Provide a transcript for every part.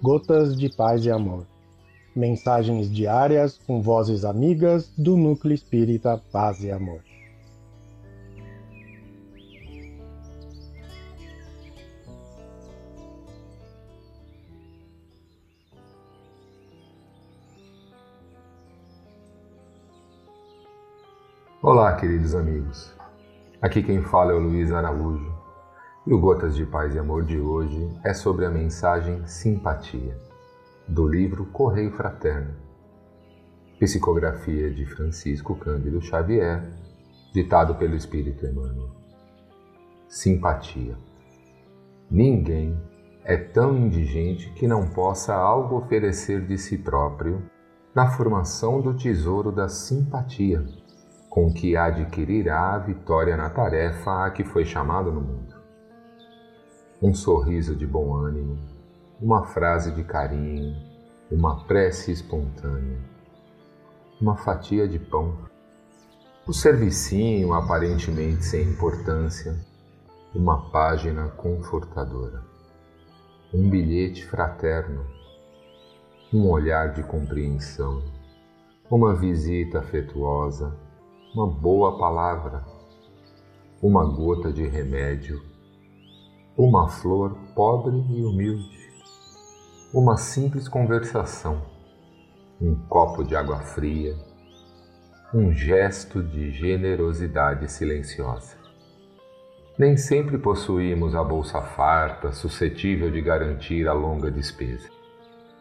Gotas de Paz e Amor. Mensagens diárias com vozes amigas do Núcleo Espírita Paz e Amor. Olá, queridos amigos. Aqui quem fala é o Luiz Araújo e o Gotas de Paz e Amor de hoje é sobre a mensagem Simpatia, do livro Correio Fraterno, psicografia de Francisco Cândido Xavier, ditado pelo Espírito Emmanuel. Simpatia. Ninguém é tão indigente que não possa algo oferecer de si próprio na formação do tesouro da simpatia, com que adquirirá a vitória na tarefa a que foi chamado no mundo um sorriso de bom ânimo, uma frase de carinho, uma prece espontânea, uma fatia de pão, o um servicinho aparentemente sem importância, uma página confortadora, um bilhete fraterno, um olhar de compreensão, uma visita afetuosa, uma boa palavra, uma gota de remédio uma flor pobre e humilde, uma simples conversação, um copo de água fria, um gesto de generosidade silenciosa. Nem sempre possuímos a bolsa farta, suscetível de garantir a longa despesa.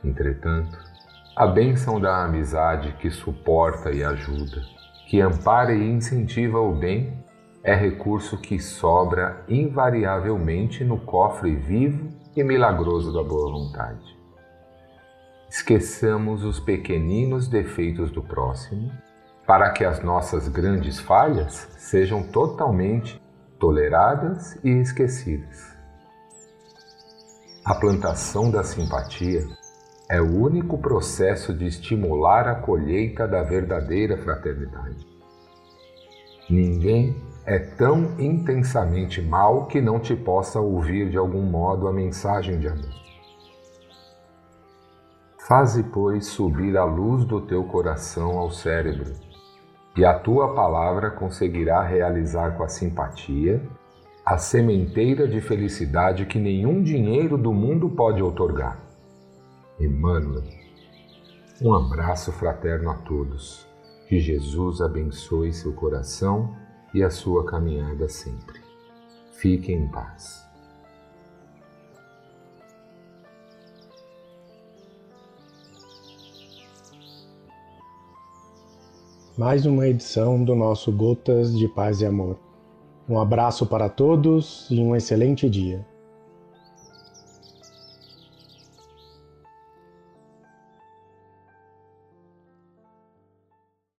Entretanto, a bênção da amizade que suporta e ajuda, que ampara e incentiva o bem, é recurso que sobra invariavelmente no cofre vivo e milagroso da boa vontade. Esqueçamos os pequeninos defeitos do próximo, para que as nossas grandes falhas sejam totalmente toleradas e esquecidas. A plantação da simpatia é o único processo de estimular a colheita da verdadeira fraternidade. Ninguém é tão intensamente mal que não te possa ouvir de algum modo a mensagem de amor. Faze, pois, subir a luz do teu coração ao cérebro, e a tua palavra conseguirá realizar com a simpatia a sementeira de felicidade que nenhum dinheiro do mundo pode outorgar. Emmanuel, um abraço fraterno a todos. Que Jesus abençoe seu coração e a sua caminhada sempre. Fique em paz. Mais uma edição do nosso Gotas de Paz e Amor. Um abraço para todos e um excelente dia.